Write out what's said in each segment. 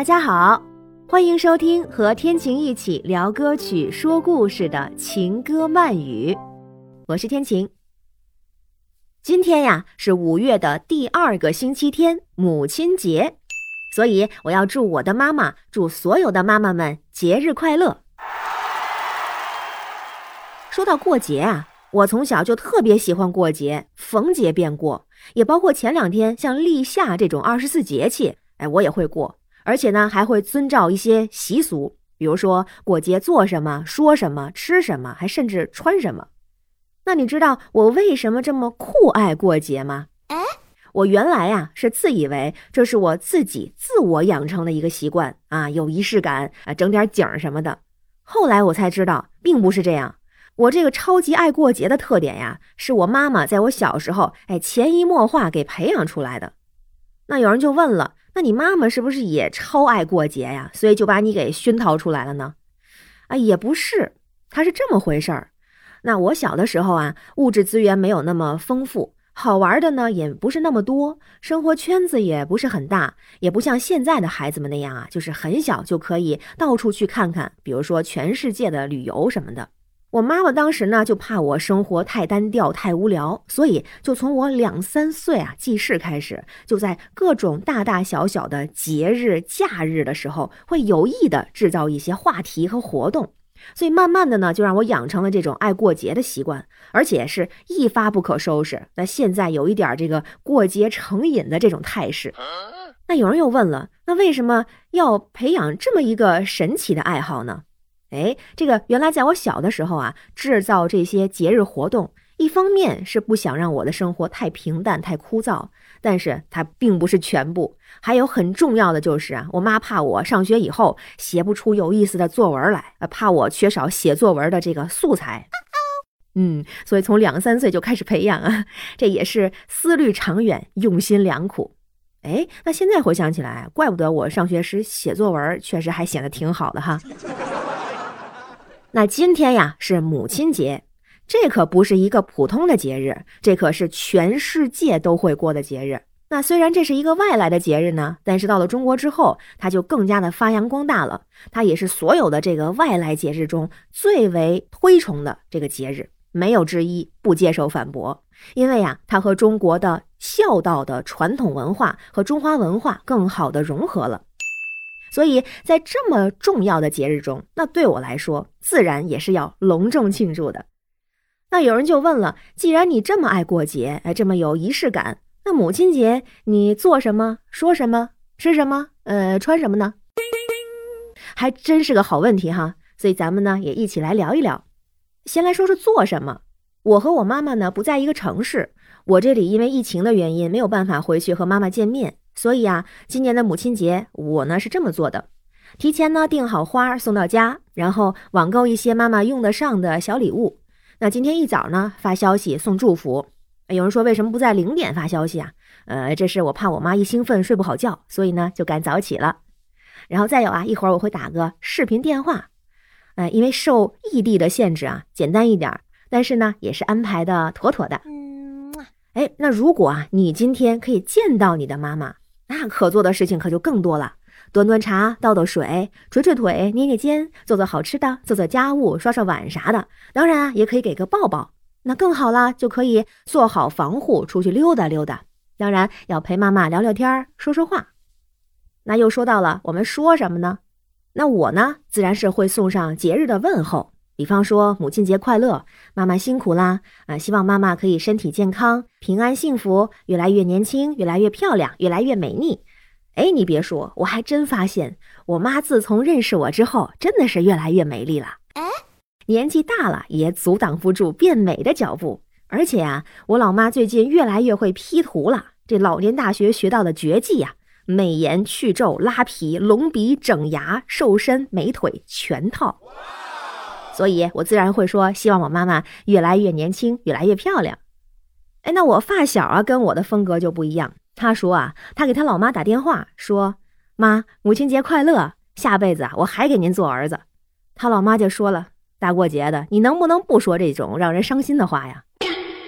大家好，欢迎收听和天晴一起聊歌曲、说故事的情歌慢语，我是天晴。今天呀是五月的第二个星期天，母亲节，所以我要祝我的妈妈，祝所有的妈妈们节日快乐。说到过节啊，我从小就特别喜欢过节，逢节便过，也包括前两天像立夏这种二十四节气，哎，我也会过，而且呢还会遵照一些习俗，比如说过节做什么、说什么、吃什么，还甚至穿什么。那你知道我为什么这么酷爱过节吗？哎，我原来呀是自以为这是我自己自我养成的一个习惯啊，有仪式感啊，整点景什么的。后来我才知道，并不是这样。我这个超级爱过节的特点呀，是我妈妈在我小时候哎潜移默化给培养出来的。那有人就问了，那你妈妈是不是也超爱过节呀？所以就把你给熏陶出来了呢？啊，也不是，它是这么回事儿。那我小的时候啊，物质资源没有那么丰富，好玩的呢也不是那么多，生活圈子也不是很大，也不像现在的孩子们那样啊，就是很小就可以到处去看看，比如说全世界的旅游什么的。我妈妈当时呢，就怕我生活太单调、太无聊，所以就从我两三岁啊记事开始，就在各种大大小小的节日、假日的时候，会有意的制造一些话题和活动，所以慢慢的呢，就让我养成了这种爱过节的习惯，而且是一发不可收拾。那现在有一点这个过节成瘾的这种态势。那有人又问了，那为什么要培养这么一个神奇的爱好呢？哎，这个原来在我小的时候啊，制造这些节日活动，一方面是不想让我的生活太平淡、太枯燥，但是它并不是全部。还有很重要的就是啊，我妈怕我上学以后写不出有意思的作文来，怕我缺少写作文的这个素材。嗯，所以从两三岁就开始培养啊，这也是思虑长远、用心良苦。哎，那现在回想起来，怪不得我上学时写作文确实还写得挺好的哈。那今天呀是母亲节，这可不是一个普通的节日，这可是全世界都会过的节日。那虽然这是一个外来的节日呢，但是到了中国之后，它就更加的发扬光大了。它也是所有的这个外来节日中最为推崇的这个节日，没有之一，不接受反驳。因为呀，它和中国的孝道的传统文化和中华文化更好的融合了。所以在这么重要的节日中，那对我来说，自然也是要隆重庆祝的。那有人就问了：既然你这么爱过节，哎，这么有仪式感，那母亲节你做什么、说什么、吃什么、呃，穿什么呢？还真是个好问题哈。所以咱们呢也一起来聊一聊。先来说说做什么。我和我妈妈呢不在一个城市，我这里因为疫情的原因没有办法回去和妈妈见面。所以啊，今年的母亲节，我呢是这么做的：提前呢订好花送到家，然后网购一些妈妈用得上的小礼物。那今天一早呢发消息送祝福。有人说为什么不在零点发消息啊？呃，这是我怕我妈一兴奋睡不好觉，所以呢就赶早起了。然后再有啊，一会儿我会打个视频电话。呃，因为受异地的限制啊，简单一点，但是呢也是安排的妥妥的。嗯，哎，那如果啊你今天可以见到你的妈妈。那可做的事情可就更多了，端端茶，倒倒水，捶捶腿，捏捏肩，做做好吃的，做做家务，刷刷碗啥的。当然啊，也可以给个抱抱，那更好了，就可以做好防护，出去溜达溜达。当然要陪妈妈聊聊天，说说话。那又说到了，我们说什么呢？那我呢，自然是会送上节日的问候。比方说母亲节快乐，妈妈辛苦啦！啊，希望妈妈可以身体健康、平安幸福，越来越年轻，越来越漂亮，越来越美丽。哎，你别说，我还真发现我妈自从认识我之后，真的是越来越美丽了。哎，年纪大了也阻挡不住变美的脚步。而且啊，我老妈最近越来越会 P 图了，这老年大学学到的绝技呀，美颜、去皱、拉皮、隆鼻、整牙、瘦身、美腿全套。所以，我自然会说，希望我妈妈越来越年轻，越来越漂亮。哎，那我发小啊，跟我的风格就不一样。他说啊，他给他老妈打电话说：“妈，母亲节快乐，下辈子啊，我还给您做儿子。”他老妈就说了：“大过节的，你能不能不说这种让人伤心的话呀？”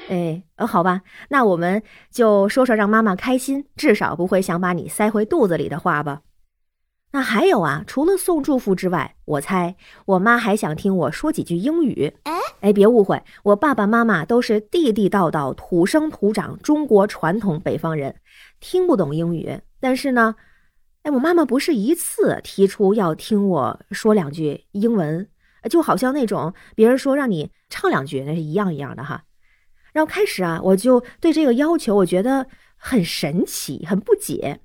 哎，呃，好吧，那我们就说说让妈妈开心，至少不会想把你塞回肚子里的话吧。那还有啊，除了送祝福之外，我猜我妈还想听我说几句英语。哎哎，别误会，我爸爸妈妈都是地地道道、土生土长中国传统北方人，听不懂英语。但是呢，哎，我妈妈不是一次提出要听我说两句英文，就好像那种别人说让你唱两句，那是一样一样的哈。然后开始啊，我就对这个要求，我觉得很神奇，很不解。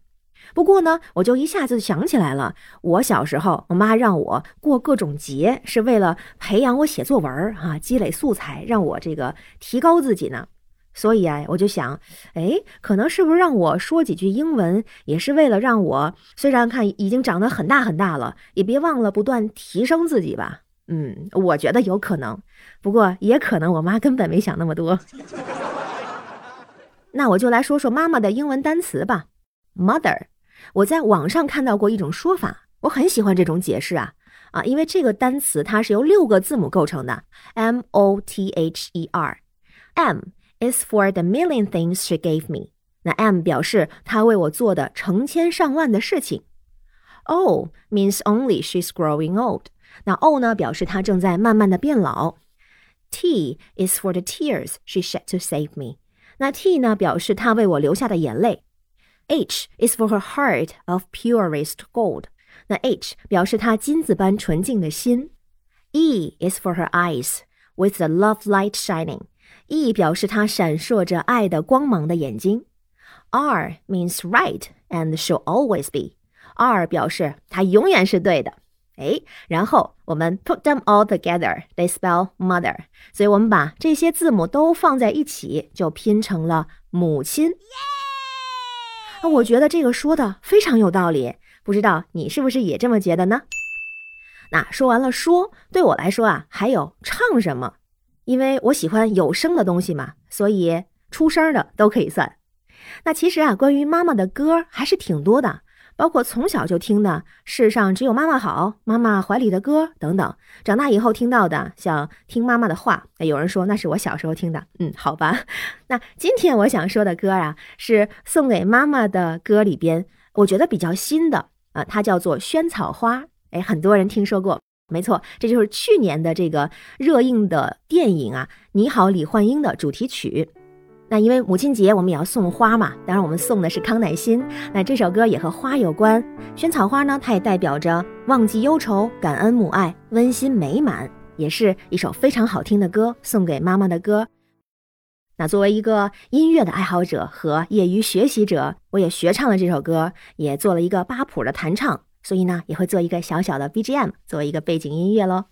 不过呢，我就一下子想起来了，我小时候，我妈让我过各种节，是为了培养我写作文儿啊，积累素材，让我这个提高自己呢。所以啊，我就想，哎，可能是不是让我说几句英文，也是为了让我虽然看已经长得很大很大了，也别忘了不断提升自己吧。嗯，我觉得有可能，不过也可能我妈根本没想那么多。那我就来说说妈妈的英文单词吧，mother。我在网上看到过一种说法，我很喜欢这种解释啊啊，因为这个单词它是由六个字母构成的，M O T H E R。M is for the million things she gave me。那 M 表示她为我做的成千上万的事情。O means only she's growing old。那 O 呢表示她正在慢慢的变老。T is for the tears she shed to save me。那 T 呢表示她为我流下的眼泪。 H is for her heart of purest gold。那 H 表示她金子般纯净的心。E is for her eyes with the love light shining。E 表示她闪烁着爱的光芒的眼睛。R means right and shall always be。R 表示它永远是对的。哎，然后我们 put them all together，they spell mother。所以我们把这些字母都放在一起，就拼成了母亲。那 我觉得这个说的非常有道理，不知道你是不是也这么觉得呢？那说完了说，对我来说啊，还有唱什么？因为我喜欢有声的东西嘛，所以出声的都可以算。那其实啊，关于妈妈的歌还是挺多的。包括从小就听的《世上只有妈妈好》《妈妈怀里的歌》等等，长大以后听到的像听妈妈的话，有人说那是我小时候听的，嗯，好吧。那今天我想说的歌啊，是送给妈妈的歌里边，我觉得比较新的啊，它叫做《萱草花》。哎，很多人听说过，没错，这就是去年的这个热映的电影啊，《你好，李焕英》的主题曲。那因为母亲节，我们也要送花嘛。当然，我们送的是康乃馨。那这首歌也和花有关。萱草花呢，它也代表着忘记忧愁、感恩母爱、温馨美满，也是一首非常好听的歌，送给妈妈的歌。那作为一个音乐的爱好者和业余学习者，我也学唱了这首歌，也做了一个八谱的弹唱，所以呢，也会做一个小小的 BGM 作为一个背景音乐喽。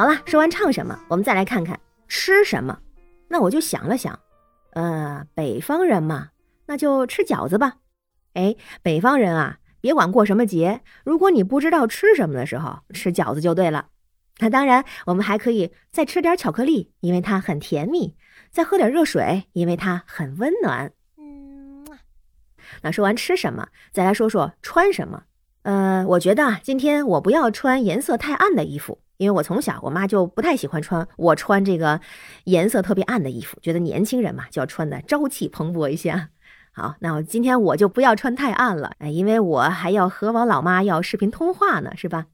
好了，说完唱什么，我们再来看看吃什么。那我就想了想，呃，北方人嘛，那就吃饺子吧。哎，北方人啊，别管过什么节，如果你不知道吃什么的时候，吃饺子就对了。那当然，我们还可以再吃点巧克力，因为它很甜蜜；再喝点热水，因为它很温暖。嗯，那说完吃什么，再来说说穿什么。呃，我觉得啊，今天我不要穿颜色太暗的衣服。因为我从小，我妈就不太喜欢穿我穿这个颜色特别暗的衣服，觉得年轻人嘛就要穿的朝气蓬勃一些。好，那我今天我就不要穿太暗了，哎，因为我还要和我老妈要视频通话呢，是吧？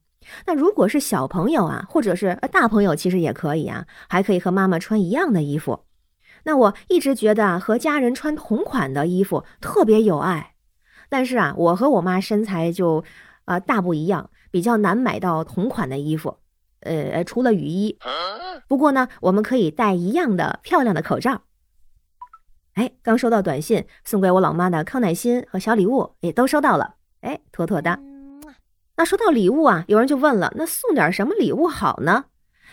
那如果是小朋友啊，或者是大朋友，其实也可以啊，还可以和妈妈穿一样的衣服。那我一直觉得啊，和家人穿同款的衣服特别有爱，但是啊，我和我妈身材就啊大不一样，比较难买到同款的衣服。呃，除了雨衣，不过呢，我们可以戴一样的漂亮的口罩。哎，刚收到短信，送给我老妈的康乃馨和小礼物也都收到了，哎，妥妥的。那说到礼物啊，有人就问了，那送点什么礼物好呢？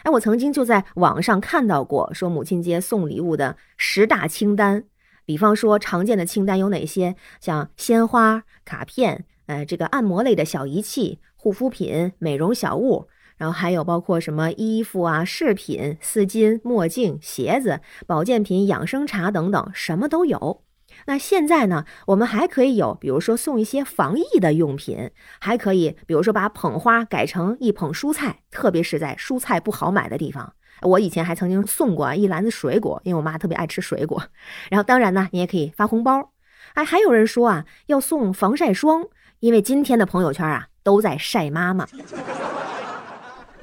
哎，我曾经就在网上看到过，说母亲节送礼物的十大清单，比方说常见的清单有哪些？像鲜花、卡片，呃，这个按摩类的小仪器、护肤品、美容小物。然后还有包括什么衣服啊、饰品、丝巾、墨镜、鞋子、保健品、养生茶等等，什么都有。那现在呢，我们还可以有，比如说送一些防疫的用品，还可以，比如说把捧花改成一捧蔬菜，特别是在蔬菜不好买的地方。我以前还曾经送过一篮子水果，因为我妈特别爱吃水果。然后当然呢，你也可以发红包。哎，还有人说啊，要送防晒霜，因为今天的朋友圈啊都在晒妈妈。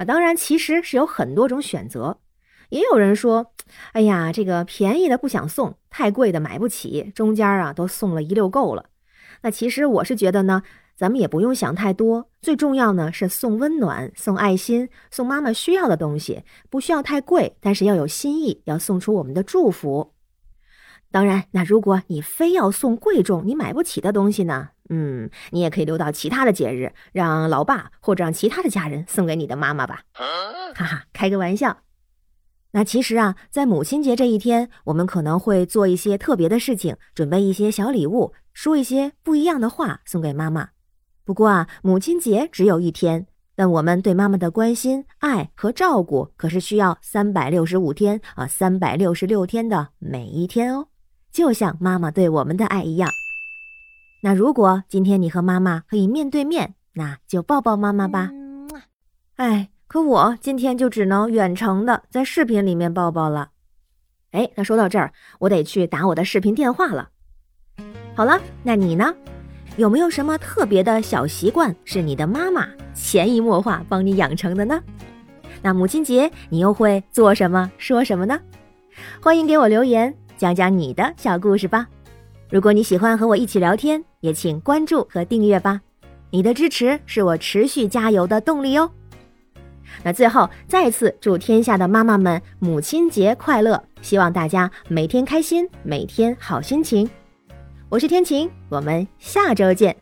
当然其实是有很多种选择。也有人说，哎呀，这个便宜的不想送，太贵的买不起，中间啊都送了一溜够了。那其实我是觉得呢，咱们也不用想太多，最重要呢是送温暖、送爱心、送妈妈需要的东西，不需要太贵，但是要有心意，要送出我们的祝福。当然，那如果你非要送贵重、你买不起的东西呢？嗯，你也可以留到其他的节日，让老爸或者让其他的家人送给你的妈妈吧。哈哈，开个玩笑。那其实啊，在母亲节这一天，我们可能会做一些特别的事情，准备一些小礼物，说一些不一样的话送给妈妈。不过啊，母亲节只有一天，但我们对妈妈的关心、爱和照顾可是需要三百六十五天啊，三百六十六天的每一天哦，就像妈妈对我们的爱一样。那如果今天你和妈妈可以面对面，那就抱抱妈妈吧。哎。可我今天就只能远程的在视频里面抱抱了。哎，那说到这儿，我得去打我的视频电话了。好了，那你呢？有没有什么特别的小习惯是你的妈妈潜移默化帮你养成的呢？那母亲节你又会做什么、说什么呢？欢迎给我留言，讲讲你的小故事吧。如果你喜欢和我一起聊天，也请关注和订阅吧。你的支持是我持续加油的动力哦。那最后再次祝天下的妈妈们母亲节快乐！希望大家每天开心，每天好心情。我是天晴，我们下周见。